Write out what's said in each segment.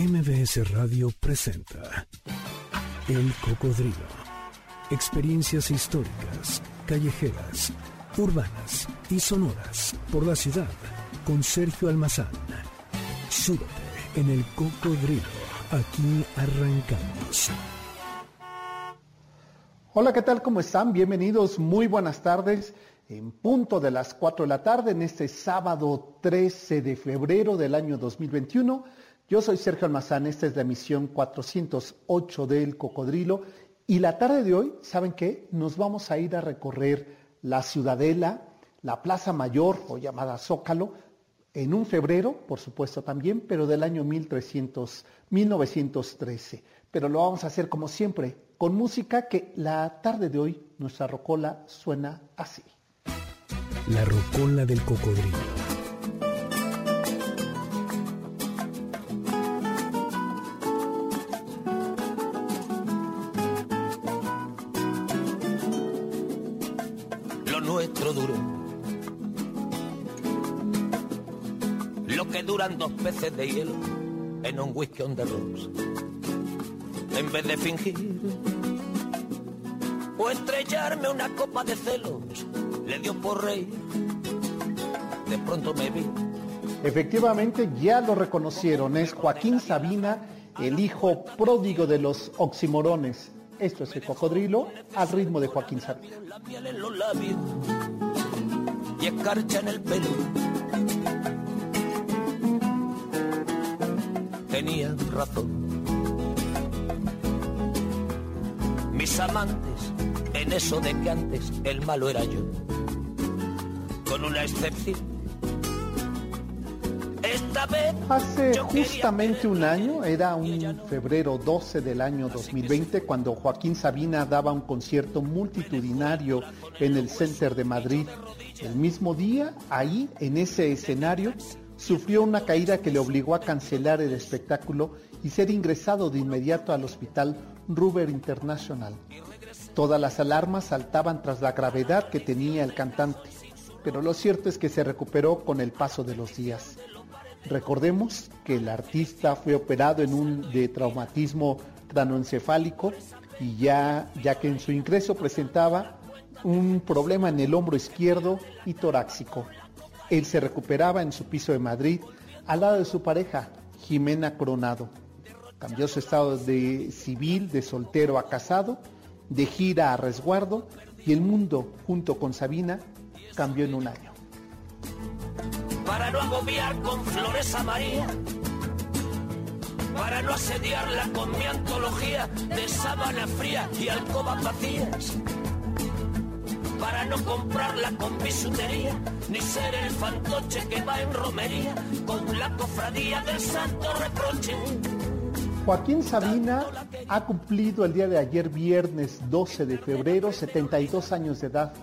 MBS Radio presenta El Cocodrilo. Experiencias históricas, callejeras, urbanas y sonoras por la ciudad con Sergio Almazán. Súbete en El Cocodrilo. Aquí arrancamos. Hola, ¿qué tal? ¿Cómo están? Bienvenidos, muy buenas tardes. En punto de las 4 de la tarde, en este sábado 13 de febrero del año 2021. Yo soy Sergio Almazán, esta es la emisión 408 del Cocodrilo. Y la tarde de hoy, ¿saben qué? Nos vamos a ir a recorrer la Ciudadela, la Plaza Mayor o llamada Zócalo, en un febrero, por supuesto también, pero del año 1300, 1913. Pero lo vamos a hacer como siempre, con música que la tarde de hoy nuestra rocola suena así. La rocola del cocodrilo. Dos peces de hielo en un whisky on the rocks. En vez de fingir o estrellarme una copa de celos, le dio por rey. De pronto me vi. Efectivamente, ya lo reconocieron, es Joaquín Sabina, el hijo pródigo de los oximorones. Esto es el cocodrilo al ritmo de Joaquín Sabina. La miel en los labios y escarcha en el pelo. Tenía razón. Mis amantes, en eso de que antes el malo era yo. Con una excepción. Esta vez Hace justamente un año, era un febrero 12 del año 2020, cuando Joaquín Sabina daba un concierto multitudinario en el Center de Madrid. El mismo día, ahí, en ese escenario, sufrió una caída que le obligó a cancelar el espectáculo y ser ingresado de inmediato al hospital Ruber International. Todas las alarmas saltaban tras la gravedad que tenía el cantante, pero lo cierto es que se recuperó con el paso de los días. Recordemos que el artista fue operado en un de traumatismo cranoencefálico y ya, ya que en su ingreso presentaba un problema en el hombro izquierdo y torácico. Él se recuperaba en su piso de Madrid al lado de su pareja, Jimena Coronado. Cambió su estado de civil de soltero a casado, de gira a resguardo y el mundo, junto con Sabina, cambió en un año. para no agobiar con flores a María, para no asediarla con mi antología de sábana fría y alcobas vacías, para no comprarla con bisutería, ni ser el fantoche que va en romería con la cofradía del santo reproche. Joaquín Sabina ha cumplido el día de ayer, viernes 12 de febrero, 72 años de edad,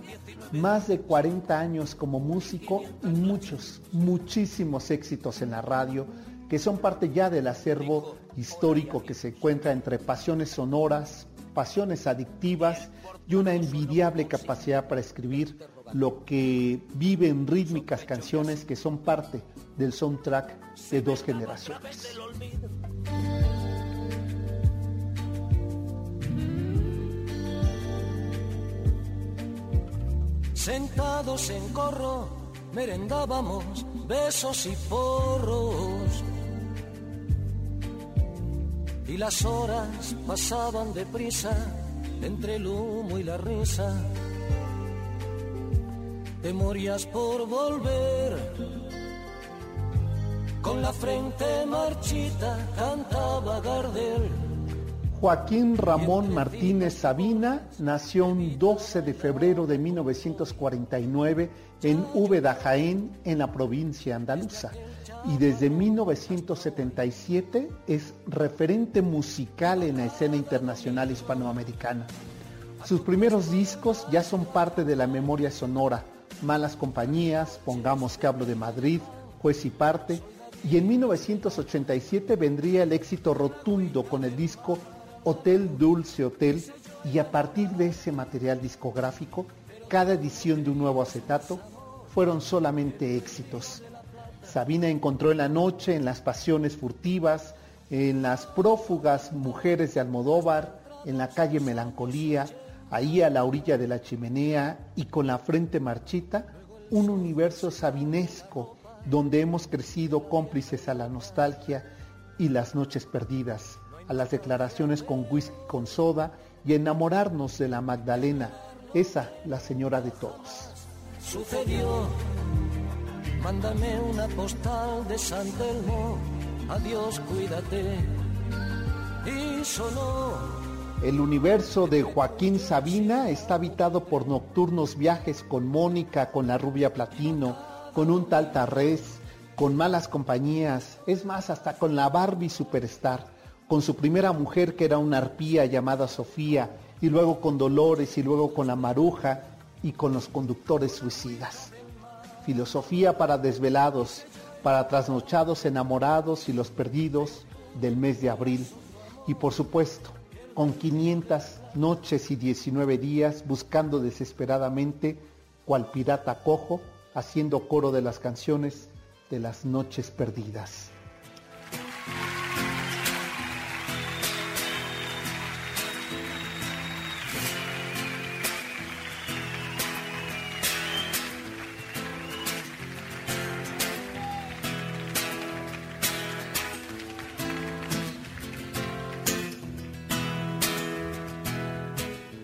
más de 40 años como músico y muchos, muchísimos éxitos en la radio que son parte ya del acervo histórico que se encuentra entre pasiones sonoras, pasiones adictivas y una envidiable capacidad para escribir lo que vive en rítmicas canciones que son parte del soundtrack de dos generaciones. Sentados en corro, merendábamos besos y porros. Y las horas pasaban deprisa entre el humo y la risa. Te morías por volver. Con la frente marchita cantaba Gardel. Joaquín Ramón Martínez Sabina nació un 12 de febrero de 1949 en Úbeda, Jaén, en la provincia andaluza. Y desde 1977 es referente musical en la escena internacional hispanoamericana. Sus primeros discos ya son parte de la memoria sonora. Malas compañías, Pongamos que hablo de Madrid, Juez y parte. Y en 1987 vendría el éxito rotundo con el disco Hotel Dulce Hotel y a partir de ese material discográfico, cada edición de un nuevo acetato fueron solamente éxitos. Sabina encontró en la noche, en las pasiones furtivas, en las prófugas mujeres de Almodóvar, en la calle Melancolía, ahí a la orilla de la chimenea y con la frente marchita, un universo sabinesco donde hemos crecido cómplices a la nostalgia y las noches perdidas, a las declaraciones con whisky con soda y enamorarnos de la Magdalena, esa la señora de todos. Sucedió, mándame una postal de San Telmo, adiós, cuídate. Y el universo de Joaquín Sabina está habitado por nocturnos viajes con Mónica, con la rubia platino, con un tal Tarrés, con malas compañías, es más, hasta con la Barbie Superstar, con su primera mujer que era una arpía llamada Sofía, y luego con Dolores, y luego con la Maruja, y con los conductores suicidas. Filosofía para desvelados, para trasnochados enamorados y los perdidos del mes de abril. Y por supuesto, con 500 noches y 19 días buscando desesperadamente, cual pirata cojo, haciendo coro de las canciones de las noches perdidas.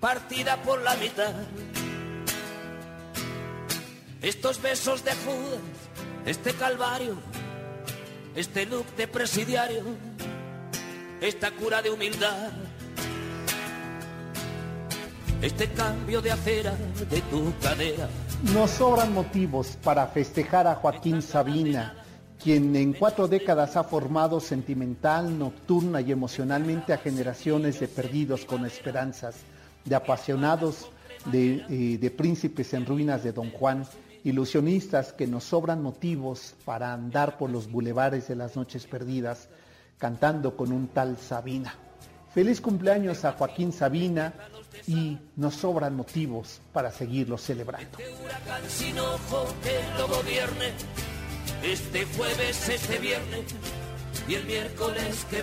partida por la mitad. Estos besos de Judas, este calvario, este look de presidiario, esta cura de humildad, este cambio de acera de tu cadera. Nos sobran motivos para festejar a Joaquín Sabina, quien en cuatro décadas ha formado sentimental, nocturna y emocionalmente a generaciones de perdidos con esperanzas de apasionados eh, de, príncipes en ruinas de Don Juan, ilusionistas que nos sobran motivos para andar por los bulevares de las noches perdidas, cantando con un tal Sabina. Feliz cumpleaños a Joaquín Sabina y nos sobran motivos para seguirlo celebrando. Este jueves, este viernes y el miércoles que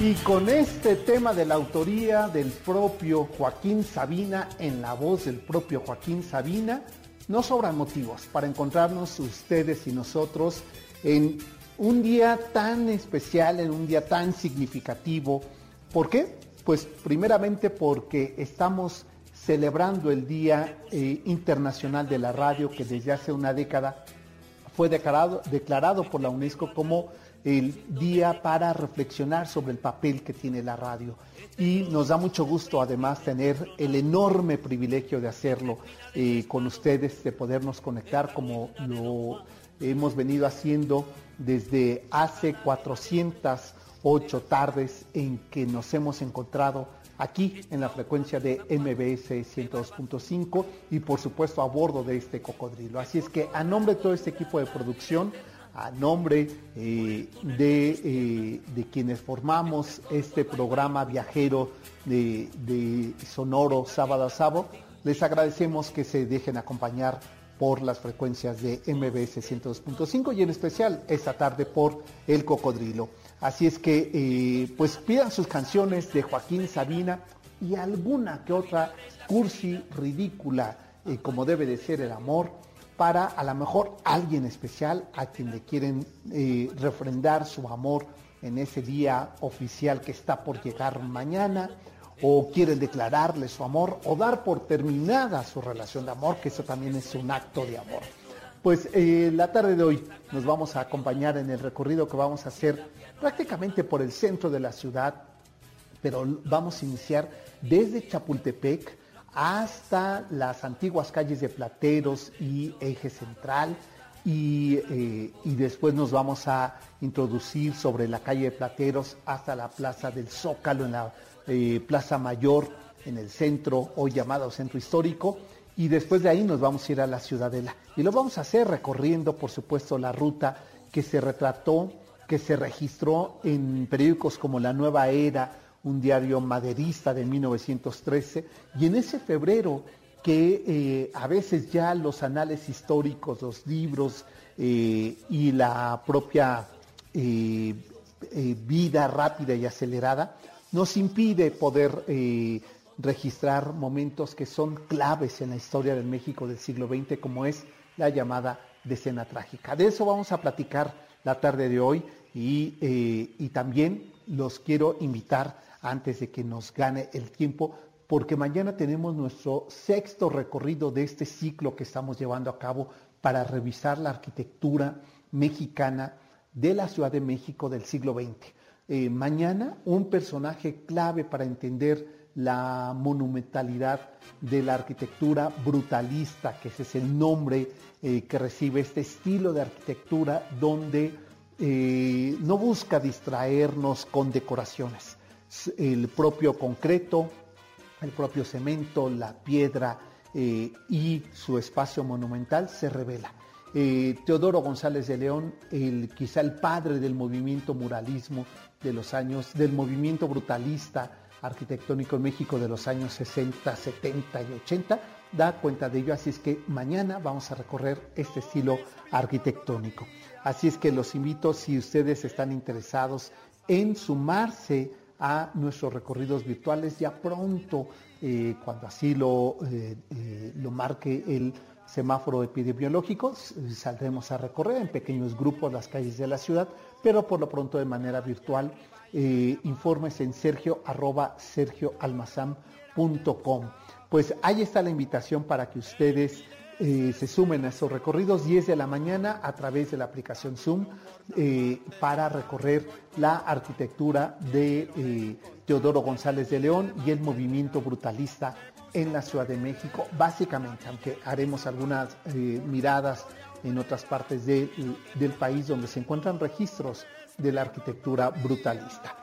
y con este tema de la autoría del propio Joaquín Sabina, en la voz del propio Joaquín Sabina, no sobran motivos para encontrarnos ustedes y nosotros en un día tan especial, en un día tan significativo. ¿Por qué? Pues primeramente porque estamos celebrando el Día eh, Internacional de la Radio que desde hace una década fue declarado, declarado por la UNESCO como el día para reflexionar sobre el papel que tiene la radio. Y nos da mucho gusto además tener el enorme privilegio de hacerlo eh, con ustedes, de podernos conectar como lo hemos venido haciendo desde hace 408 tardes en que nos hemos encontrado aquí en la frecuencia de MBS 102.5 y por supuesto a bordo de este cocodrilo. Así es que a nombre de todo este equipo de producción, a nombre eh, eh, de, quienes formamos este programa viajero de, Sonoro sábado a sábado, les agradecemos que se dejen acompañar por las frecuencias de MBS 102.5 y en especial esta tarde por El Cocodrilo. Así es que eh, pues pidan sus canciones de Joaquín Sabina y alguna que otra cursi ridícula como debe de ser el amor para a lo mejor alguien especial a quien le quieren eh, refrendar su amor en ese día oficial que está por llegar mañana, o quieren declararle su amor o dar por terminada su relación de amor, que eso también es un acto de amor. Pues eh, la tarde de hoy nos vamos a acompañar en el recorrido que vamos a hacer prácticamente por el centro de la ciudad, pero vamos a iniciar desde Chapultepec hasta las antiguas calles de Plateros y Eje Central, y, eh, y, después nos vamos a introducir sobre la calle de Plateros hasta la Plaza del Zócalo en la eh, Plaza Mayor en el centro, hoy llamado Centro Histórico, y después de ahí nos vamos a ir a la Ciudadela. Y lo vamos a hacer recorriendo, por supuesto, la ruta que se retrató, que se registró en periódicos como La Nueva Era, un diario maderista de 1913, y en ese febrero que eh, a veces ya los anales históricos, los libros eh, y la propia vida rápida y acelerada nos impide poder eh, registrar momentos que son claves en la historia del México del siglo XX, como es la llamada decena trágica. De eso vamos a platicar la tarde de hoy y, eh, y también los quiero invitar antes de que nos gane el tiempo, porque mañana tenemos nuestro sexto recorrido de este ciclo que estamos llevando a cabo para revisar la arquitectura mexicana de la Ciudad de México del siglo XX. Eh, mañana un personaje clave para entender la monumentalidad de la arquitectura brutalista, que ese es el nombre eh, que recibe este estilo de arquitectura donde eh, no busca distraernos con decoraciones. El propio concreto, el propio cemento, la piedra y su espacio monumental se revela. Teodoro González de León, quizá el padre del movimiento muralismo, de los años, del movimiento brutalista arquitectónico en México de los años 60, 70 y 80, da cuenta de ello, así es que mañana vamos a recorrer este estilo arquitectónico. Así es que los invito, si ustedes están interesados en sumarse a nuestros recorridos virtuales, ya pronto, eh, cuando así lo, eh, eh, lo marque el semáforo epidemiológico, saldremos a recorrer en pequeños grupos las calles de la ciudad pero por lo pronto de manera virtual. Informes en sergio arroba sergioalmazam.com. Pues ahí está la invitación para que ustedes eh, se sumen a esos recorridos 10 de la mañana a través de la aplicación Zoom eh, para recorrer la arquitectura de Teodoro González de León y el movimiento brutalista en la Ciudad de México, básicamente, aunque haremos algunas miradas en otras partes del país donde se encuentran registros de la arquitectura brutalista.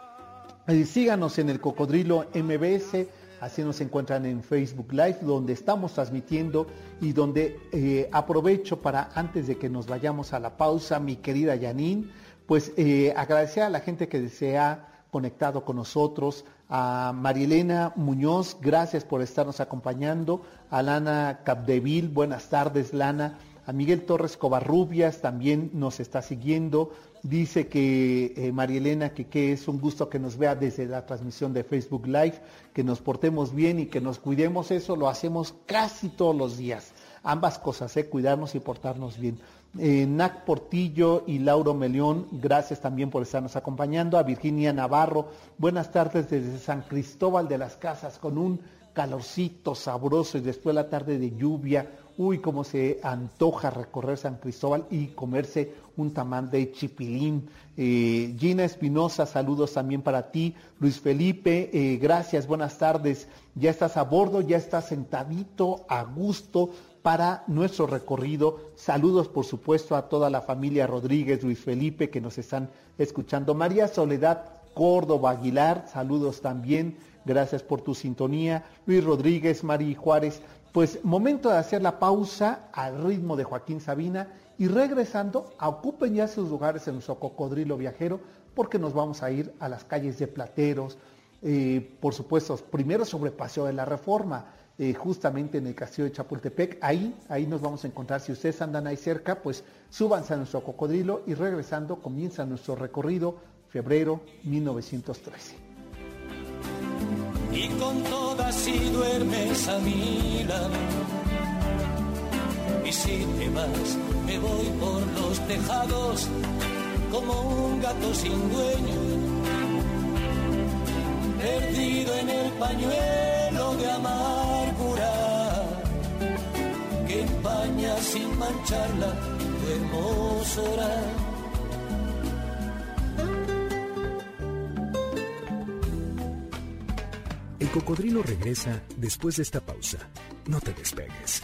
Eh, síganos en el Cocodrilo MBS, así nos encuentran en Facebook Live, donde estamos transmitiendo y donde eh, aprovecho para, antes de que nos vayamos a la pausa, mi querida Yanin, pues eh, agradecer a la gente que se ha conectado con nosotros, a Marielena Muñoz, gracias por estarnos acompañando, a Lana Capdeville, buenas tardes Lana, a Miguel Torres Covarrubias también nos está siguiendo. Dice que eh, María Elena, que, es un gusto que nos vea desde la transmisión de Facebook Live, que nos portemos bien y que nos cuidemos. Eso lo hacemos casi todos los días. Ambas cosas, ¿eh? cuidarnos y portarnos bien. Eh, Nac Portillo y Lauro Melión, gracias también por estarnos acompañando. A Virginia Navarro, buenas tardes desde San Cristóbal de las Casas con un calorcito sabroso y después la tarde de lluvia, uy, cómo se antoja recorrer San Cristóbal y comerse un tamal de chipilín. Eh, Gina Espinosa, saludos también para ti. Luis Felipe, eh, gracias, buenas tardes. Ya estás a bordo, ya estás sentadito, a gusto para nuestro recorrido. Saludos, por supuesto, a toda la familia Rodríguez, Luis Felipe, que nos están escuchando. María Soledad Córdoba Aguilar, saludos también. Gracias por tu sintonía. Luis Rodríguez, Mari Juárez, pues momento de hacer la pausa al ritmo de Joaquín Sabina y regresando, ocupen ya sus lugares en nuestro cocodrilo viajero porque nos vamos a ir a las calles de Plateros, eh, por supuesto, primero sobre Paseo de la Reforma, eh, justamente en el castillo de Chapultepec, ahí, ahí nos vamos a encontrar. Si ustedes andan ahí cerca, pues súbanse a nuestro cocodrilo y regresando comienza nuestro recorrido febrero 1913 y con todas si duermes a mi lado. Y si te vas, me voy por los tejados como un gato sin dueño, perdido en el pañuelo de amargura que empaña sin mancharla tu hermosura. El cocodrilo regresa después de esta pausa. No te despegues.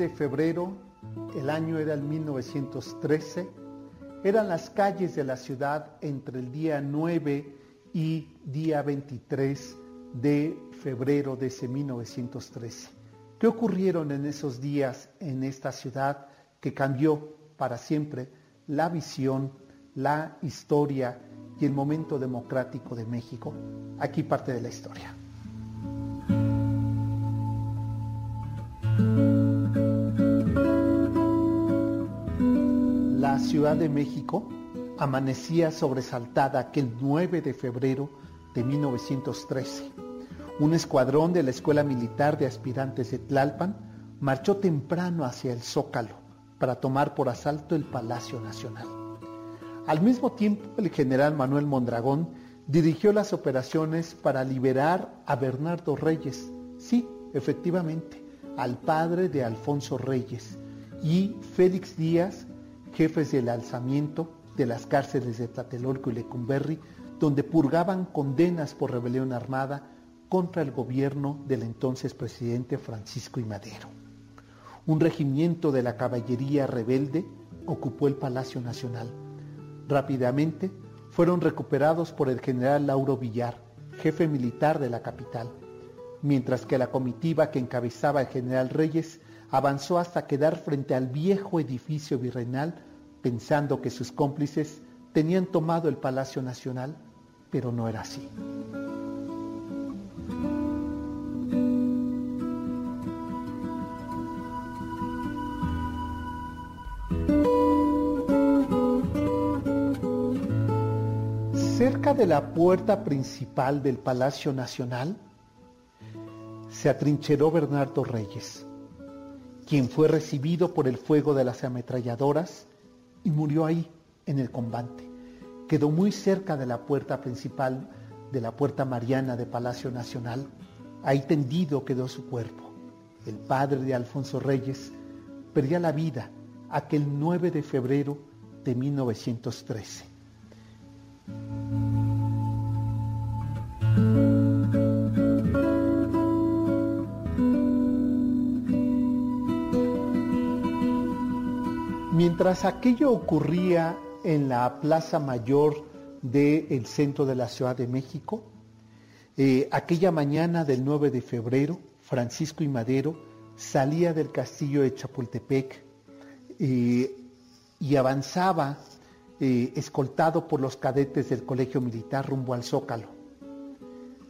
de febrero, el año era el 1913, eran las calles de la ciudad entre el día 9 y día 23 de febrero de ese 1913. ¿Qué ocurrieron en esos días en esta ciudad que cambió para siempre la visión, la historia y el momento democrático de México? Aquí parte de la historia. Ciudad de México amanecía sobresaltada aquel 9 de febrero de 1913. Un escuadrón de la Escuela Militar de Aspirantes de Tlalpan marchó temprano hacia el Zócalo para tomar por asalto el Palacio Nacional. Al mismo tiempo, el general Manuel Mondragón dirigió las operaciones para liberar a Bernardo Reyes, sí, efectivamente, al padre de Alfonso Reyes, y Félix Díaz, jefes del alzamiento de las cárceles de Tlatelolco y Lecumberri, donde purgaban condenas por rebelión armada contra el gobierno del entonces presidente Francisco I. Madero. Un regimiento de la caballería rebelde ocupó el Palacio Nacional. Rápidamente fueron recuperados por el general Lauro Villar, jefe militar de la capital, mientras que la comitiva que encabezaba el general Reyes avanzó hasta quedar frente al viejo edificio virreinal pensando que sus cómplices tenían tomado el Palacio Nacional, pero no era así. Cerca de la puerta principal del Palacio Nacional se atrincheró Bernardo Reyes, quien fue recibido por el fuego de las ametralladoras y murió ahí en el combate. Quedó muy cerca de la puerta principal, de la puerta mariana de Palacio Nacional. Ahí tendido quedó su cuerpo. El padre de Alfonso Reyes perdía la vida aquel 9 de febrero de 1913. Mientras aquello ocurría en la Plaza Mayor del centro de la Ciudad de México, eh, aquella mañana del 9 de febrero, Francisco y Madero salía del castillo de Chapultepec eh, y avanzaba eh, escoltado por los cadetes del Colegio Militar rumbo al Zócalo.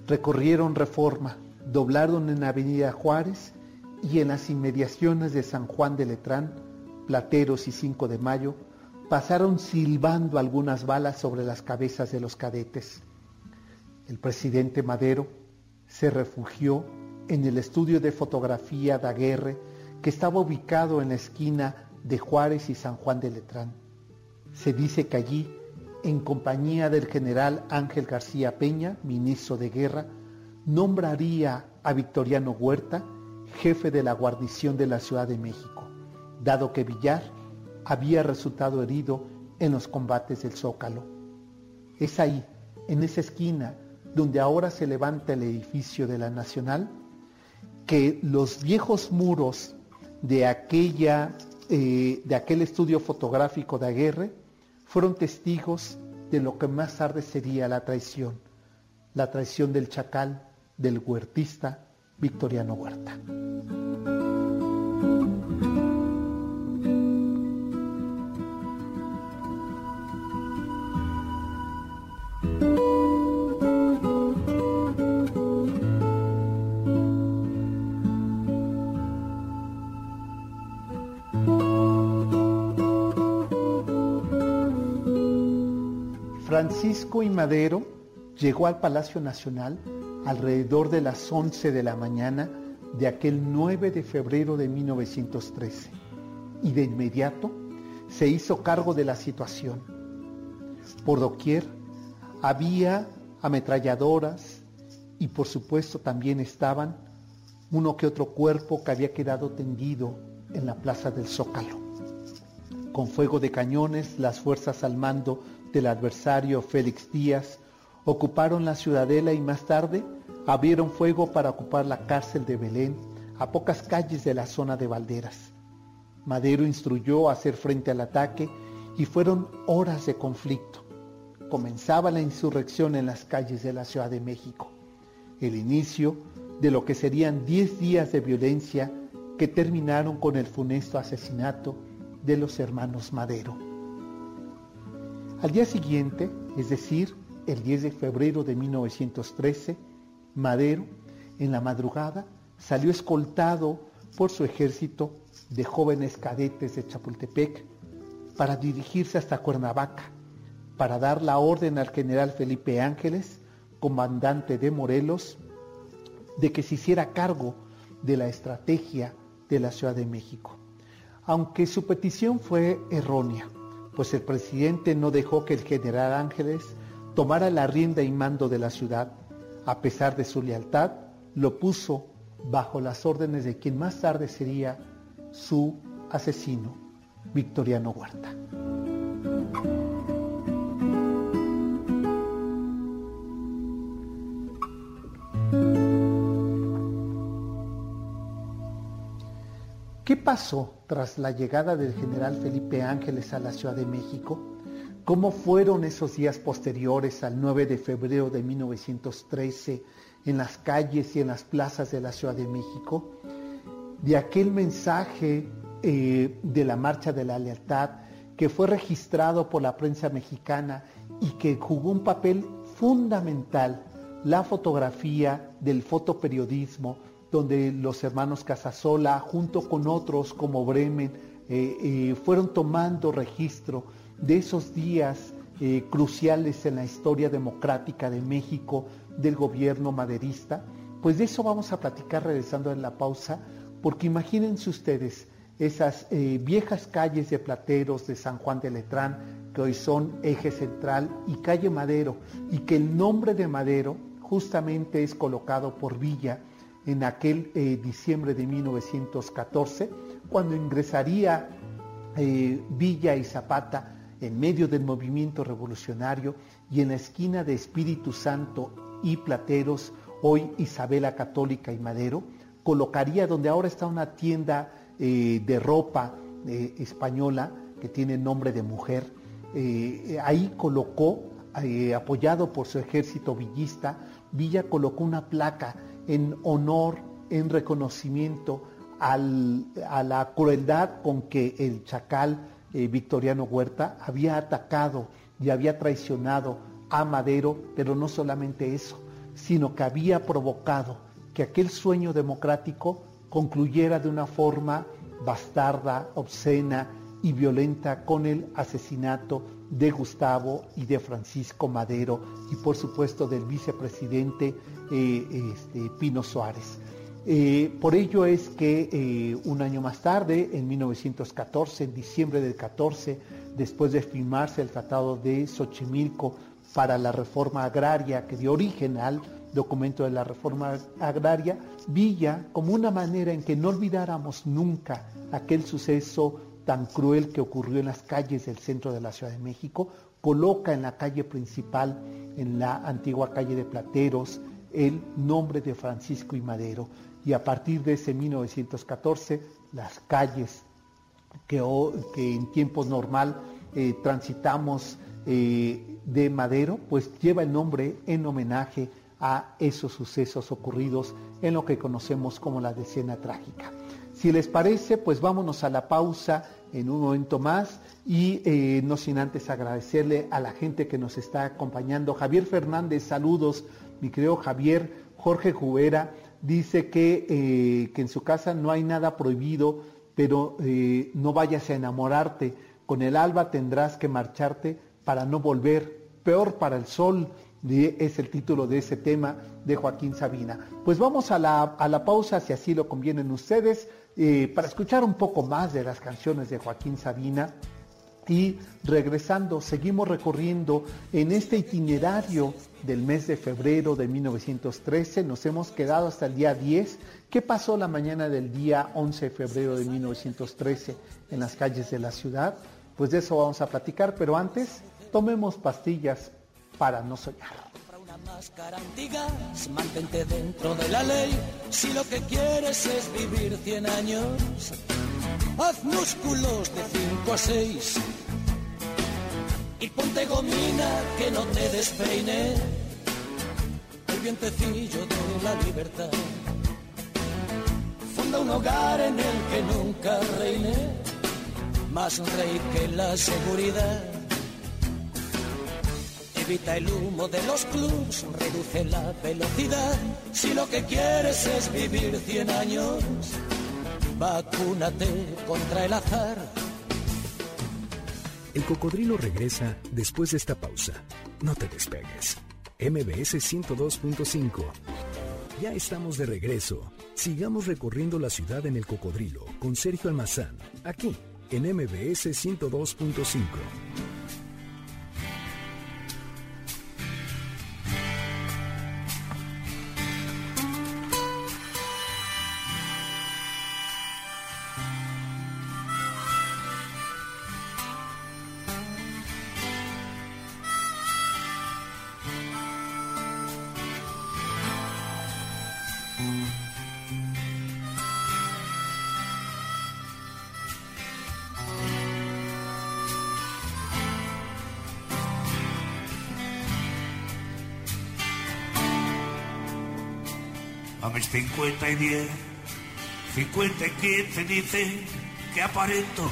Recorrieron Reforma, doblaron en Avenida Juárez y en las inmediaciones de San Juan de Letrán, Plateros y 5 de Mayo, pasaron silbando algunas balas sobre las cabezas de los cadetes. El presidente Madero se refugió en el estudio de fotografía Daguerre que estaba ubicado en la esquina de Juárez y San Juan de Letrán. Se dice que allí, en compañía del general Ángel García Peña, ministro de Guerra, nombraría a Victoriano Huerta jefe de la guarnición de la Ciudad de México, dado que Villar había resultado herido en los combates del Zócalo. Es ahí, en esa esquina, donde ahora se levanta el edificio de la Nacional, que los viejos muros de, aquella, eh, de aquel estudio fotográfico de Aguirre fueron testigos de lo que más tarde sería la traición, la traición del chacal, del huertista Victoriano Huerta. Francisco y Madero llegó al Palacio Nacional alrededor de las 11 de la mañana de aquel 9 de febrero de 1913 y de inmediato se hizo cargo de la situación. Por doquier había ametralladoras y por supuesto también estaban uno que otro cuerpo que había quedado tendido en la plaza del Zócalo. Con fuego de cañones, las fuerzas al mando del adversario Félix Díaz ocuparon la ciudadela y más tarde abrieron fuego para ocupar la cárcel de Belén a pocas calles de la zona de Valderas. Madero instruyó a hacer frente al ataque y fueron horas de conflicto. Comenzaba la insurrección en las calles de la Ciudad de México, el inicio de lo que serían 10 días de violencia que terminaron con el funesto asesinato de los hermanos Madero. Al día siguiente, es decir, el 10 de febrero de 1913, Madero, en la madrugada, salió escoltado por su ejército de jóvenes cadetes de Chapultepec para dirigirse hasta Cuernavaca, para dar la orden al general Felipe Ángeles, comandante de Morelos, de que se hiciera cargo de la estrategia de la Ciudad de México. Aunque su petición fue errónea, pues el presidente no dejó que el general Ángeles tomara la rienda y mando de la ciudad. A pesar de su lealtad, lo puso bajo las órdenes de quien más tarde sería su asesino, Victoriano Huerta. ¿Qué pasó tras la llegada del general Felipe Ángeles a la Ciudad de México? ¿Cómo fueron esos días posteriores al 9 de febrero de 1913 en las calles y en las plazas de la Ciudad de México? De aquel mensaje eh, de la Marcha de la Lealtad que fue registrado por la prensa mexicana y que jugó un papel fundamental, la fotografía del fotoperiodismo, donde los hermanos Casasola, junto con otros como Bremen, eh, eh, fueron tomando registro de esos días eh, cruciales en la historia democrática de México del gobierno maderista. Pues de eso vamos a platicar regresando en la pausa, porque imagínense ustedes esas viejas calles de plateros de San Juan de Letrán, que hoy son eje central, y calle Madero, y que el nombre de Madero justamente es colocado por Villa, en aquel eh, diciembre de 1914, cuando ingresaría eh, Villa y Zapata en medio del movimiento revolucionario y en la esquina de Espíritu Santo y Plateros, hoy Isabela Católica y Madero, colocaría donde ahora está una tienda eh, de ropa española que tiene nombre de mujer, ahí colocó, apoyado por su ejército villista, Villa colocó una placa en honor, en reconocimiento a la crueldad con que el chacal eh, Victoriano Huerta había atacado y había traicionado a Madero, pero no solamente eso, sino que había provocado que aquel sueño democrático concluyera de una forma bastarda, obscena y violenta con el asesinato de Gustavo y de Francisco Madero y por supuesto del vicepresidente eh, este, Pino Suárez. Eh, por ello es que eh, un año más tarde, en 1914, en diciembre del 14, después de firmarse el Tratado de Xochimilco para la reforma agraria que dio origen al documento de la reforma agraria, Villa como una manera en que no olvidáramos nunca aquel suceso tan cruel que ocurrió en las calles del centro de la Ciudad de México, coloca en la calle principal, en la antigua calle de Plateros, el nombre de Francisco y Madero. Y a partir de ese 1914, las calles que, en tiempos normal eh, transitamos eh, de Madero, pues lleva el nombre en homenaje a esos sucesos ocurridos en lo que conocemos como la decena trágica. Si les parece, pues vámonos a la pausa en un momento más y eh, no sin antes agradecerle a la gente que nos está acompañando. Javier Fernández, saludos, mi querido Javier, Jorge Jubera, dice que, eh, que en su casa no hay nada prohibido, pero eh, no vayas a enamorarte. Con el alba tendrás que marcharte para no volver. Peor para el sol es el título de ese tema de Joaquín Sabina. Pues vamos a la, a la pausa, si así lo convienen ustedes, eh, para escuchar un poco más de las canciones de Joaquín Sabina. Y regresando, seguimos recorriendo en este itinerario del mes de febrero de 1913. Nos hemos quedado hasta el día 10. ¿Qué pasó la mañana del día 11 de febrero de 1913 en las calles de la ciudad? Pues de eso vamos a platicar, pero antes tomemos pastillas para no soñar. Una máscara antigas, mantente dentro de la ley. Si lo que quieres es vivir 100 años, haz músculos de 5 a 6 y ponte gomina que no te despeine el vientecillo de la libertad. Funda un hogar en el que nunca reine más rey que la seguridad Evita el humo de los clubs, reduce la velocidad. Si lo que quieres es vivir 100 años, vacúnate contra el azar. El cocodrilo regresa después de esta pausa. No te despegues. MBS 102.5. Ya estamos de regreso. Sigamos recorriendo la ciudad en el cocodrilo con Sergio Almazán, aquí en MBS 102.5. 50 y 10, 50 y 15 dicen que aparento.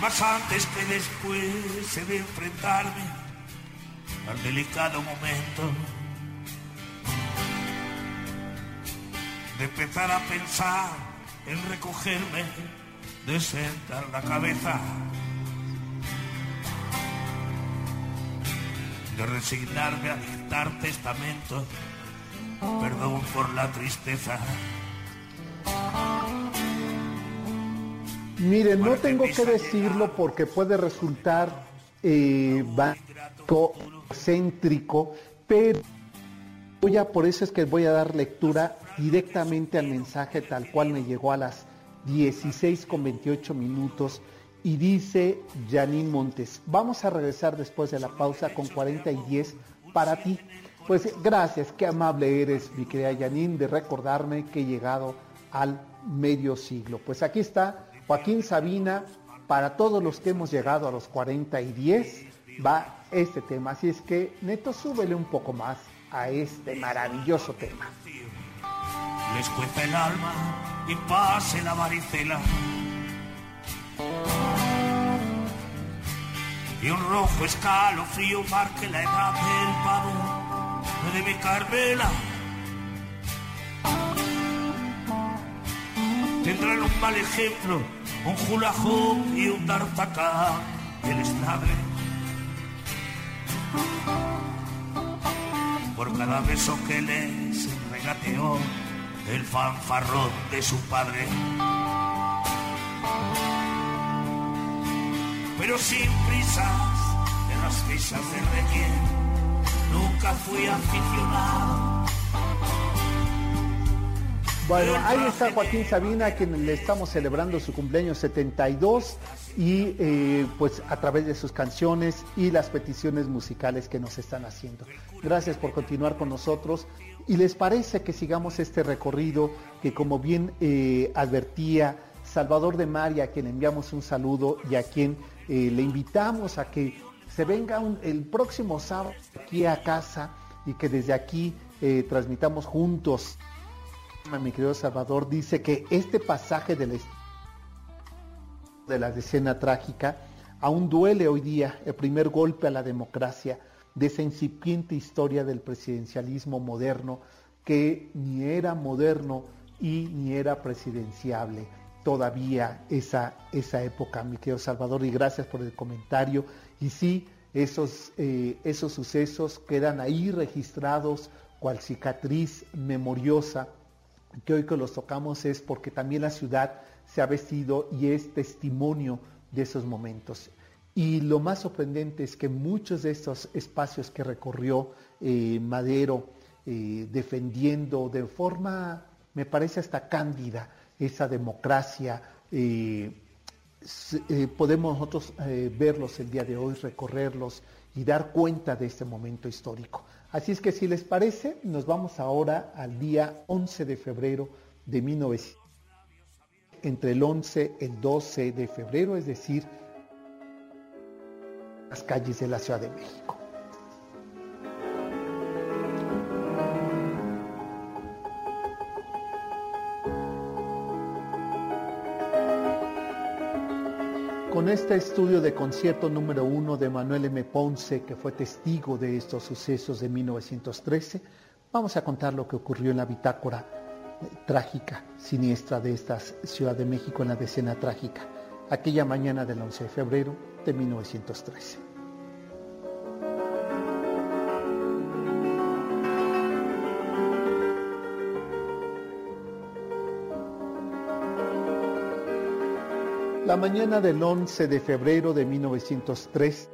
Más antes que después he de enfrentarme al delicado momento de empezar a pensar en recogerme, de sentar la cabeza. de resignarme a dictar testamento. Perdón por la tristeza. Miren, no tengo que decirlo porque puede resultar eh, céntrico, pero voy a, por eso es que voy a dar lectura directamente al mensaje tal cual me llegó a las 16 con 28 minutos y dice Janine Montes, vamos a regresar después de la pausa con 40 y 10 para ti. Pues gracias, qué amable eres, mi querida Janine, de recordarme que he llegado al medio siglo. Pues aquí está Joaquín Sabina, para todos los que hemos llegado a los 40 y 10, va este tema. Así es que, Neto, súbele un poco más a este maravilloso tema. Les cuenta el alma y pase la varicela y un rojo escalofrío marque la edad del pavo de mi Carmela. Tendrán un mal ejemplo, un julajo y un d'Artacán y el esnable. Por cada beso que les regateó el fanfarrón de su padre. Pero sin prisas, de las prisas de Requiem, nunca fui aficionado. Bueno, ahí está Joaquín Sabina, a quien le estamos celebrando su cumpleaños 72 y eh, pues a través de sus canciones y las peticiones musicales que nos están haciendo. Gracias por continuar con nosotros y les parece que sigamos este recorrido que como bien eh, advertía Salvador de María, a quien enviamos un saludo y a quien eh, le invitamos a que se venga el próximo sábado aquí a casa y que desde aquí eh, transmitamos juntos. Mi querido Salvador dice que este pasaje de la, de la escena trágica aún duele hoy día el primer golpe a la democracia de esa incipiente historia del presidencialismo moderno que ni era moderno y ni era presidenciable todavía esa, esa época, mi querido Salvador, y gracias por el comentario. Y sí, esos, eh, esos sucesos quedan ahí registrados cual cicatriz memoriosa, que hoy que los tocamos es porque también la ciudad se ha vestido y es testimonio de esos momentos. Y lo más sorprendente es que muchos de estos espacios que recorrió eh, Madero, eh, defendiendo de forma, me parece hasta cándida, esa democracia, eh, podemos nosotros verlos el día de hoy, recorrerlos y dar cuenta de este momento histórico. Así es que si les parece, nos vamos ahora al día 11 de febrero de 1900, entre el 11 y el 12 de febrero, es decir, las calles de la Ciudad de México. Con este estudio de concierto número uno de Manuel M. Ponce, que fue testigo de estos sucesos de 1913, vamos a contar lo que ocurrió en la bitácora eh, trágica, siniestra de esta Ciudad de México en la decena trágica, aquella mañana del 11 de febrero de 1913. La mañana del 11 de febrero de 1903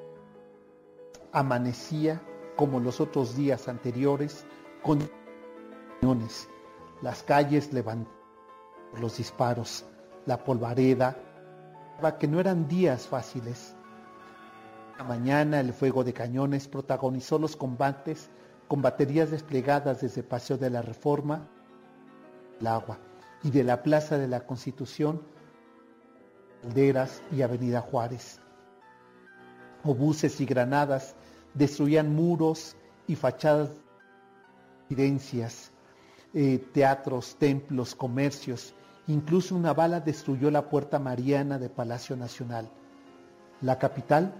amanecía como los otros días anteriores con cañones, las calles levantadas por los disparos, la polvareda, que no eran días fáciles. La mañana el fuego de cañones protagonizó los combates con baterías desplegadas desde Paseo de la Reforma, el agua y de la Plaza de la Constitución, Calderas y Avenida Juárez. Obuses y granadas destruían muros y fachadas, residencias, eh, teatros, templos, comercios. Incluso una bala destruyó la puerta mariana de Palacio Nacional. La capital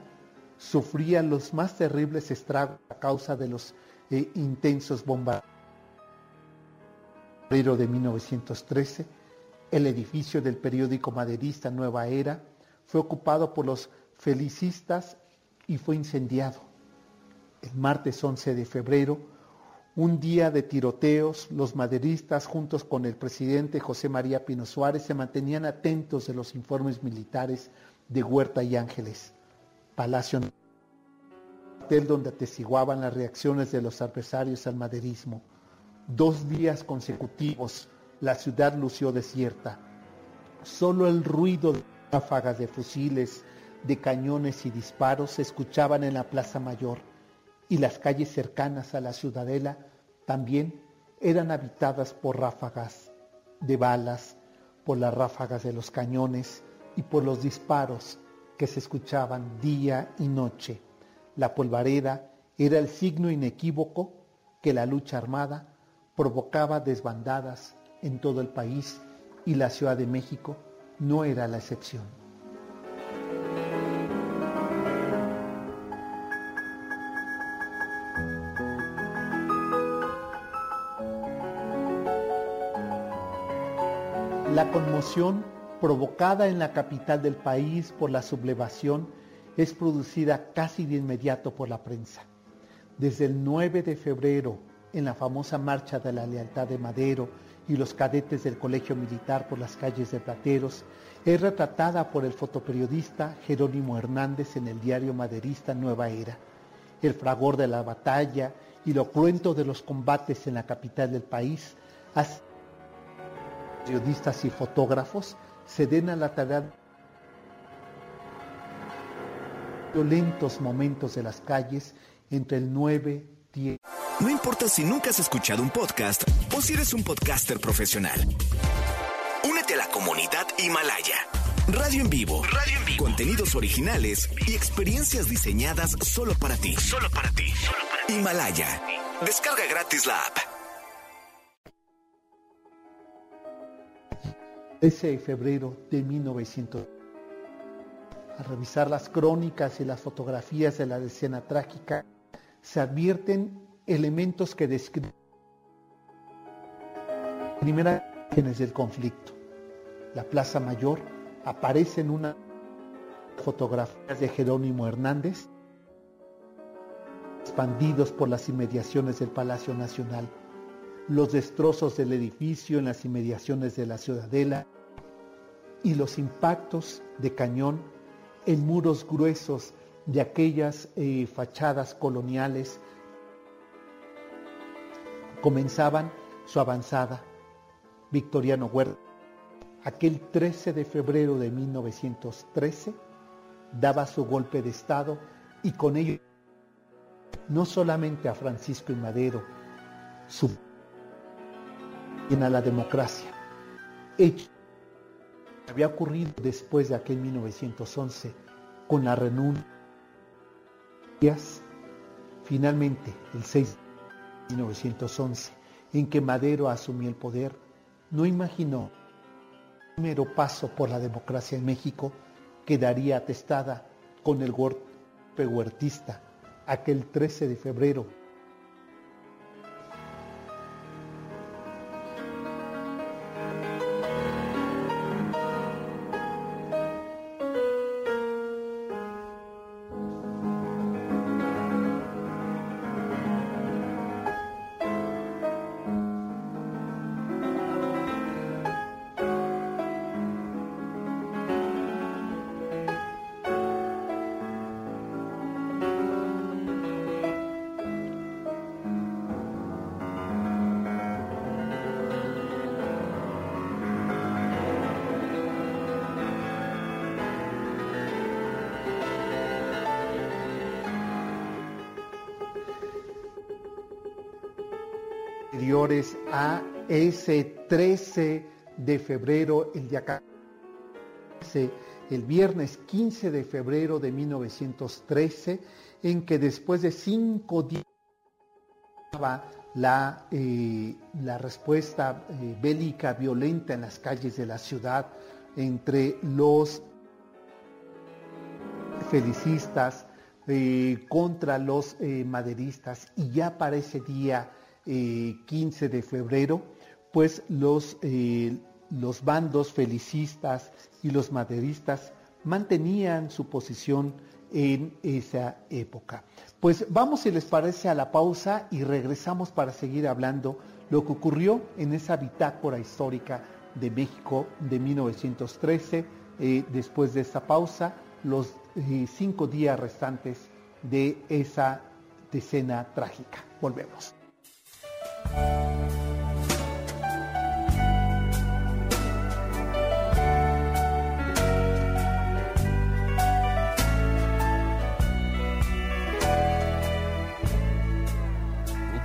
sufría los más terribles estragos a causa de los eh, intensos bombardeos. De 1913, el edificio del periódico maderista Nueva Era fue ocupado por los felicistas y fue incendiado. El martes 11 de febrero, un día de tiroteos, los maderistas juntos con el presidente José María Pino Suárez se mantenían atentos de los informes militares de Huerta y Ángeles. Palacio hotel donde atestiguaban las reacciones de los adversarios al maderismo. Dos días consecutivos la ciudad lució desierta. Solo el ruido de ráfagas de fusiles, de cañones y disparos se escuchaban en la Plaza Mayor y las calles cercanas a la ciudadela también eran habitadas por ráfagas de balas, por las ráfagas de los cañones y por los disparos que se escuchaban día y noche. La polvareda era el signo inequívoco que la lucha armada provocaba desbandadas en todo el país y la Ciudad de México no era la excepción. La conmoción provocada en la capital del país por la sublevación es producida casi de inmediato por la prensa. Desde el 9 de febrero, en la famosa Marcha de la Lealtad de Madero, y los cadetes del Colegio Militar por las calles de Plateros, es retratada por el fotoperiodista Jerónimo Hernández en el diario maderista Nueva Era. El fragor de la batalla y lo cruento de los combates en la capital del país, periodistas y fotógrafos se den a la tarea violentos momentos de las calles entre el 9, 10. No importa si nunca has escuchado un podcast o si eres un podcaster profesional. Únete a la comunidad Himalaya. Radio en vivo. Radio en vivo. Contenidos originales y experiencias diseñadas solo para ti. Solo para ti. Himalaya. Descarga gratis la app. 13 de febrero de 1900. Al revisar las crónicas y las fotografías de la escena trágica, se advierten elementos que describen primeras imágenes del conflicto. La Plaza Mayor aparece en una fotografía de Jerónimo Hernández, expandidos por las inmediaciones del Palacio Nacional, los destrozos del edificio en las inmediaciones de la Ciudadela y los impactos de cañón en muros gruesos de aquellas eh, fachadas coloniales comenzaban su avanzada. Victoriano Huerta, aquel 13 de febrero de 1913, daba su golpe de Estado y con ello no solamente a Francisco y Madero, su a la democracia, hecho había ocurrido después de aquel 1911 con la renuncia. Finalmente, el 6 de 1911, en que Madero asumió el poder, no imaginó el primero paso por la democracia en México quedaría atestada con el golpe huertista aquel 13 de febrero de febrero, el día el viernes 15 de febrero de 1913, en que después de cinco días la, eh, la respuesta eh, bélica violenta en las calles de la ciudad entre los felicistas eh, contra los maderistas y ya para ese día 15 eh, de febrero, pues los, los bandos felicistas y los maderistas mantenían su posición en esa época. Pues vamos, si les parece, a la pausa y regresamos para seguir hablando lo que ocurrió en esa bitácora histórica de México de 1913. Eh, después de esa pausa, los cinco días restantes de esa decena trágica. Volvemos.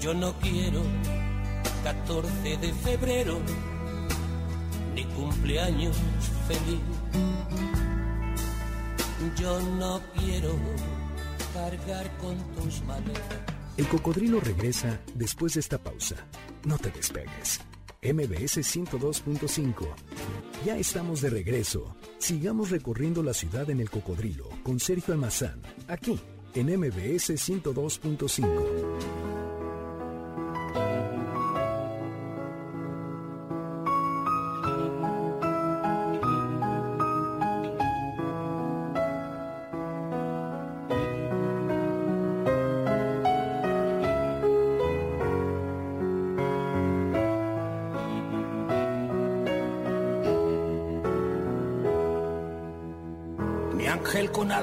Yo no quiero 14 de febrero ni cumpleaños feliz. Yo no quiero cargar con tus maletas el cocodrilo regresa después de esta pausa. No te despegues. MBS 102.5. Ya estamos de regreso. Sigamos recorriendo la ciudad en el cocodrilo con Sergio Almazán, aquí en MBS 102.5.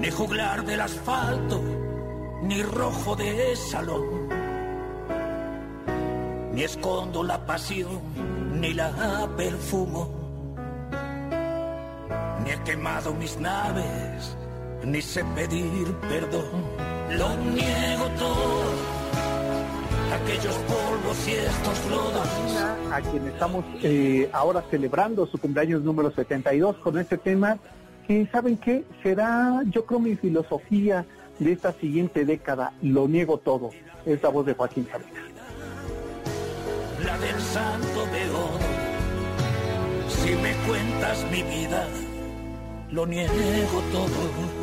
ni juglar del asfalto, ni rojo de salón. Ni escondo la pasión, ni la perfumo. Ni he quemado mis naves, ni sé pedir perdón. Lo niego todo, aquellos polvos y estos lodos. A quien estamos eh, ahora celebrando su cumpleaños número 72 con este tema y ¿saben qué? Será, yo creo, mi filosofía de esta siguiente década, lo niego todo, es la voz de Joaquín Sabina. La del santo de si me cuentas mi vida, lo niego todo.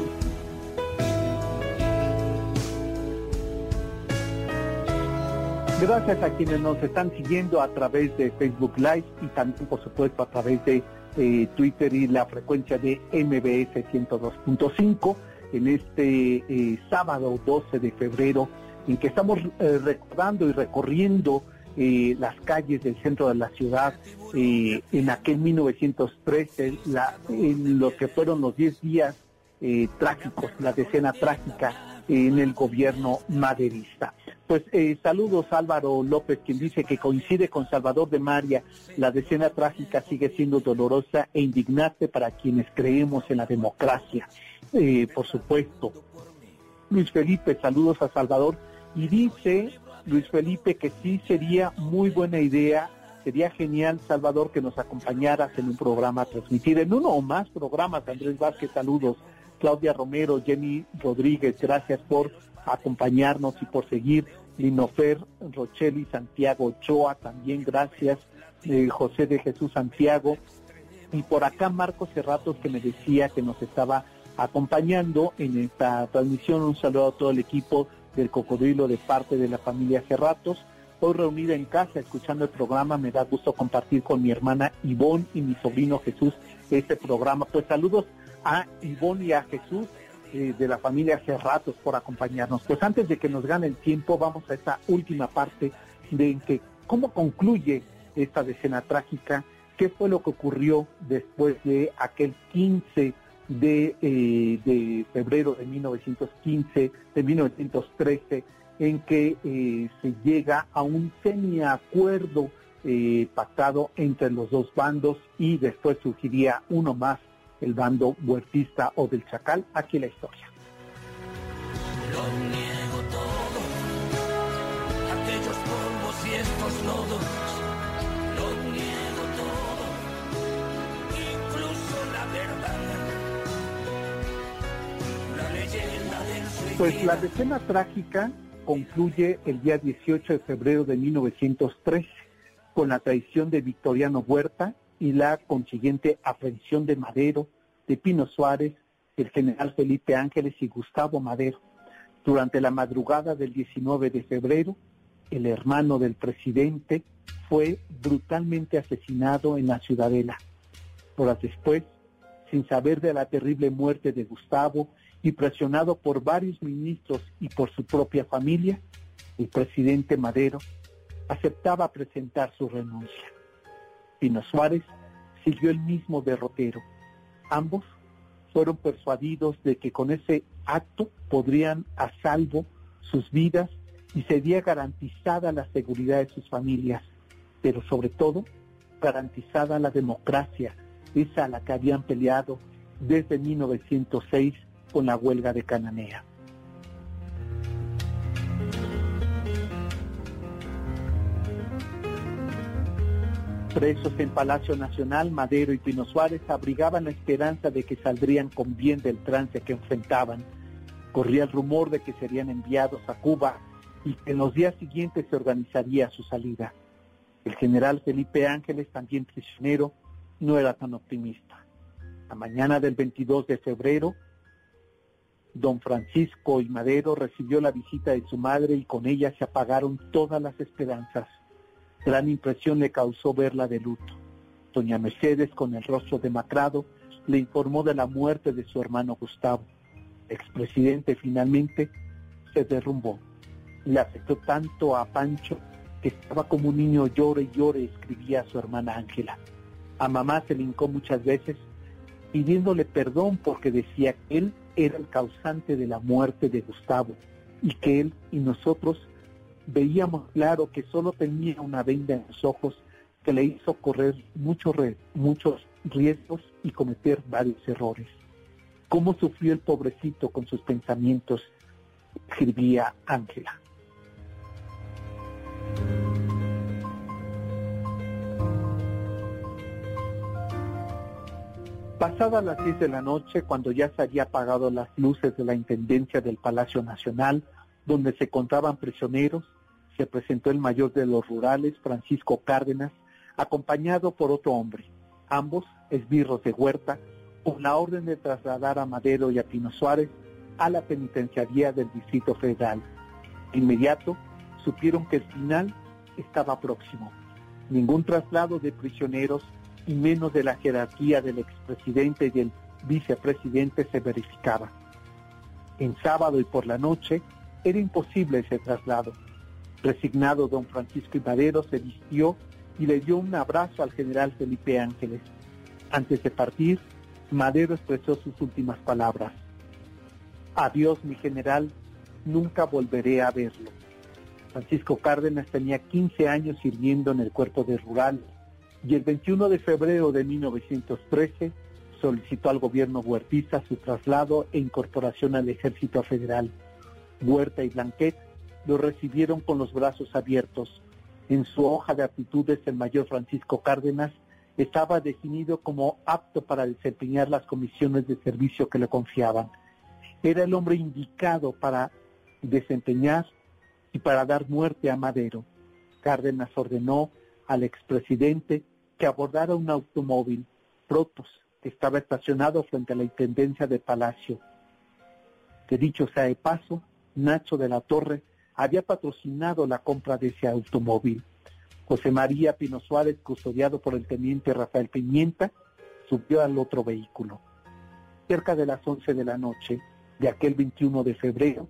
Gracias a quienes nos están siguiendo a través de Facebook Live y también, por supuesto, a través de eh, Twitter y la frecuencia de MBS 102.5 en este eh, sábado 12 de febrero, en que estamos eh, recordando y recorriendo las calles del centro de la ciudad en aquel 1913, la, en lo que fueron los 10 días trágicos, la decena trágica en el gobierno maderista. Pues eh, saludos Álvaro López, quien dice que coincide con Salvador de María. La decena trágica sigue siendo dolorosa e indignante para quienes creemos en la democracia. Eh, por supuesto. Luis Felipe, saludos a Salvador. Y dice Luis Felipe que sí sería muy buena idea, sería genial, Salvador, que nos acompañaras en un programa a transmitir, en uno o más programas. Andrés Vázquez, saludos. Claudia Romero, Jenny Rodríguez, gracias por acompañarnos y por seguir. Linofer, Rocheli, Santiago Ochoa, también gracias. Eh, José de Jesús Santiago. Y por acá Marcos Cerratos que me decía que nos estaba acompañando en esta transmisión. Un saludo a todo el equipo del Cocodrilo de parte de la familia Cerratos. Hoy reunida en casa escuchando el programa, me da gusto compartir con mi hermana Ivonne y mi sobrino Jesús este programa. Pues saludos a Ivonne y a Jesús eh, de la familia hace ratos por acompañarnos. Pues antes de que nos gane el tiempo, vamos a esta última parte de en que cómo concluye esta decena trágica, qué fue lo que ocurrió después de aquel 15 de, eh, de febrero de 1915, de 1913, en que eh, se llega a un semiacuerdo pactado entre los dos bandos y después surgiría uno más el bando huertista o del chacal. Aquí la historia. Lo niego todo, aquellos polvos y estos. Pues la decena trágica concluye el día 18 de febrero de 1913 con la traición de Victoriano Huerta y la consiguiente aprehensión de Madero, de Pino Suárez, el general Felipe Ángeles y Gustavo Madero. Durante la madrugada del 19 de febrero, el hermano del presidente fue brutalmente asesinado en la Ciudadela. Horas después, sin saber de la terrible muerte de Gustavo y presionado por varios ministros y por su propia familia, el presidente Madero aceptaba presentar su renuncia. Pino Suárez siguió el mismo derrotero. Ambos fueron persuadidos de que con ese acto podrían a salvo sus vidas y sería garantizada la seguridad de sus familias, pero sobre todo garantizada la democracia, esa a la que habían peleado desde 1906 con la huelga de Cananea. Presos en Palacio Nacional, Madero y Pino Suárez abrigaban la esperanza de que saldrían con bien del trance que enfrentaban. Corría el rumor de que serían enviados a Cuba y que en los días siguientes se organizaría su salida. El general Felipe Ángeles, también prisionero, no era tan optimista. La mañana del 22 de febrero, Don Francisco y Madero recibió la visita de su madre y con ella se apagaron todas las esperanzas. Gran impresión le causó verla de luto. Doña Mercedes, con el rostro demacrado, le informó de la muerte de su hermano Gustavo. El expresidente finalmente se derrumbó. Le afectó tanto a Pancho que estaba como un niño llore y llore, escribía a su hermana Ángela. A mamá se le hincó muchas veces pidiéndole perdón porque decía que él era el causante de la muerte de Gustavo y que él y nosotros veíamos claro que solo tenía una venda en los ojos que le hizo correr muchos, muchos riesgos y cometer varios errores. ¿Cómo sufrió el pobrecito con sus pensamientos? escribía Ángela. Pasadas las 10 de la noche, cuando ya se había apagado las luces de la Intendencia del Palacio Nacional, donde se encontraban prisioneros, se presentó el mayor de los rurales, Francisco Cárdenas, acompañado por otro hombre, ambos esbirros de Huerta, con la orden de trasladar a Madero y a Pino Suárez a la penitenciaría del Distrito Federal. De inmediato supieron que el final estaba próximo. Ningún traslado de prisioneros y menos de la jerarquía del expresidente y del vicepresidente se verificaba. En sábado y por la noche era imposible ese traslado. Resignado don Francisco Madero se vistió y le dio un abrazo al general Felipe Ángeles. Antes de partir, Madero expresó sus últimas palabras. Adiós, mi general, nunca volveré a verlo. Francisco Cárdenas tenía 15 años sirviendo en el cuerpo de rural y el 21 de febrero de 1913 solicitó al gobierno huertista su traslado e incorporación al ejército federal. Huerta y Blanquet lo recibieron con los brazos abiertos. En su hoja de aptitudes el mayor Francisco Cárdenas estaba definido como apto para desempeñar las comisiones de servicio que le confiaban. Era el hombre indicado para desempeñar y para dar muerte a Madero. Cárdenas ordenó al expresidente que abordara un automóvil, Protos, que estaba estacionado frente a la Intendencia de Palacio. Que dicho sea de paso, Nacho de la Torre había patrocinado la compra de ese automóvil. José María Pino Suárez, custodiado por el teniente Rafael Pimienta, subió al otro vehículo. Cerca de las 11 de la noche de aquel 21 de febrero,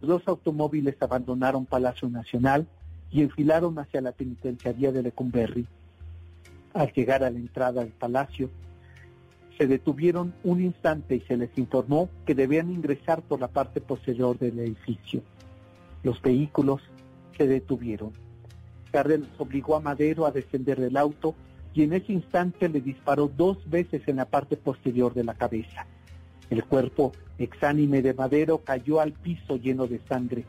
los automóviles abandonaron Palacio Nacional y enfilaron hacia la penitenciaría de Lecumberri. Al llegar a la entrada del palacio, se detuvieron un instante y se les informó que debían ingresar por la parte posterior del edificio. Los vehículos se detuvieron. Cárdenas obligó a Madero a descender del auto y en ese instante le disparó dos veces en la parte posterior de la cabeza. El cuerpo exánime de Madero cayó al piso lleno de sangre.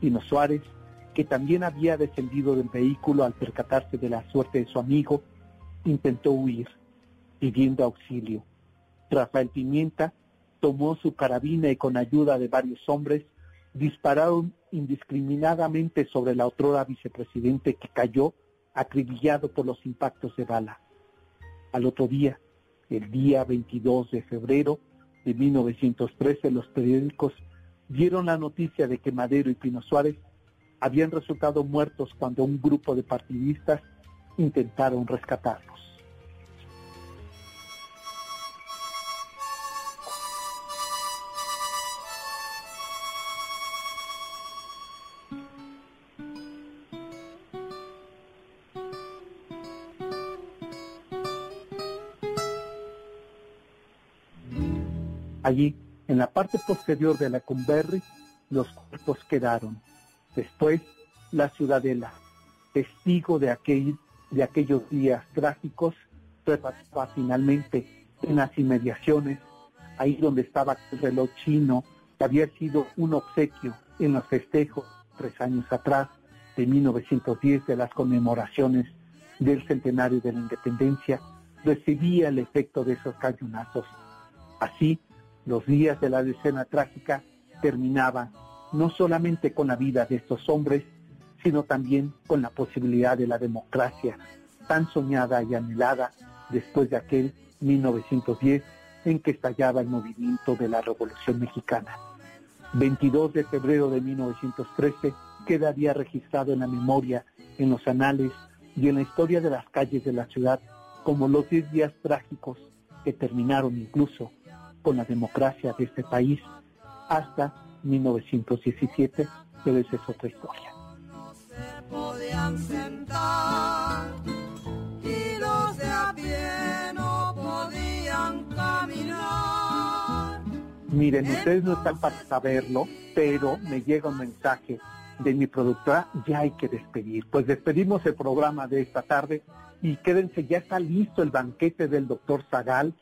Pino Suárez, que también había descendido del vehículo al percatarse de la suerte de su amigo, intentó huir, pidiendo auxilio. Rafael Pimienta tomó su carabina y con ayuda de varios hombres dispararon indiscriminadamente sobre la otrora vicepresidente que cayó acribillado por los impactos de bala. Al otro día, el día 22 de febrero de 1913, los periódicos dieron la noticia de que Madero y Pino Suárez habían resultado muertos cuando un grupo de partidistas intentaron rescatarlos. Allí, en la parte posterior de la Cumberry, los cuerpos quedaron. Después, la ciudadela, testigo de aquel de aquellos días trágicos repasaba finalmente en las inmediaciones, ahí donde estaba el reloj chino, que había sido un obsequio en los festejos tres años atrás, de 1910, de las conmemoraciones del centenario de la independencia, recibía el efecto de esos cañonazos. Así, los días de la decena trágica terminaban no solamente con la vida de estos hombres, sino también con la posibilidad de la democracia tan soñada y anhelada después de aquel 1910 en que estallaba el movimiento de la Revolución Mexicana. 22 de febrero de 1913 quedaría registrado en la memoria, en los anales y en la historia de las calles de la ciudad como los 10 días trágicos que terminaron incluso con la democracia de este país hasta 1917, pero esa es otra historia. pie no. Miren, ustedes no están para saberlo, pero me llega un mensaje de mi productora, ya hay que despedir. Pues despedimos el programa de esta tarde y quédense, ya está listo el banquete del doctor Zagal,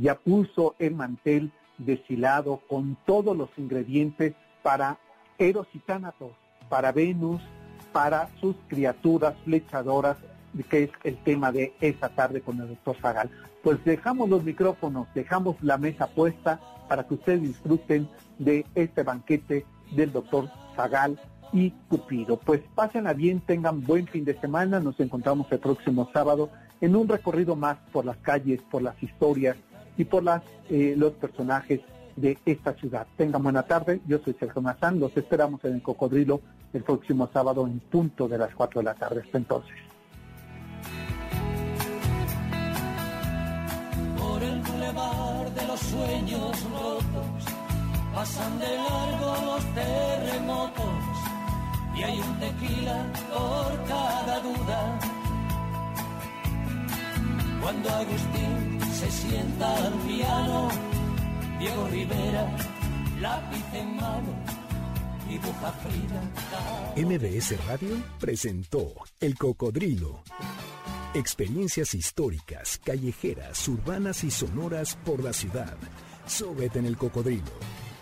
ya puso el mantel deshilado con todos los ingredientes para Eros y Tánatos, para Venus, para sus criaturas flechadoras, que es el tema de esta tarde con el doctor Zagal. Pues dejamos los micrófonos, dejamos la mesa puesta para que ustedes disfruten de este banquete del doctor Zagal y Cupido. Pues pásenla bien, tengan buen fin de semana, nos encontramos el próximo sábado en un recorrido más por las calles, por las historias y por las, eh, los personajes de esta ciudad. Tengan buena tarde, yo soy Sergio Mazán, los esperamos en el Cocodrilo el próximo sábado en punto de las 4 de la tarde. Hasta entonces. Por el bulevar de los sueños rotos, pasan de largo los terremotos y hay un tequila por cada duda. Cuando Agustín se sienta al piano, Diego Rivera, lápiz en mano, dibuja Frida. MBS Radio presentó El Cocodrilo. Experiencias históricas, callejeras, urbanas y sonoras por la ciudad. Súbete en El Cocodrilo.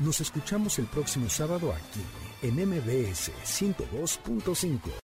Nos escuchamos el próximo sábado aquí en MBS 102.5.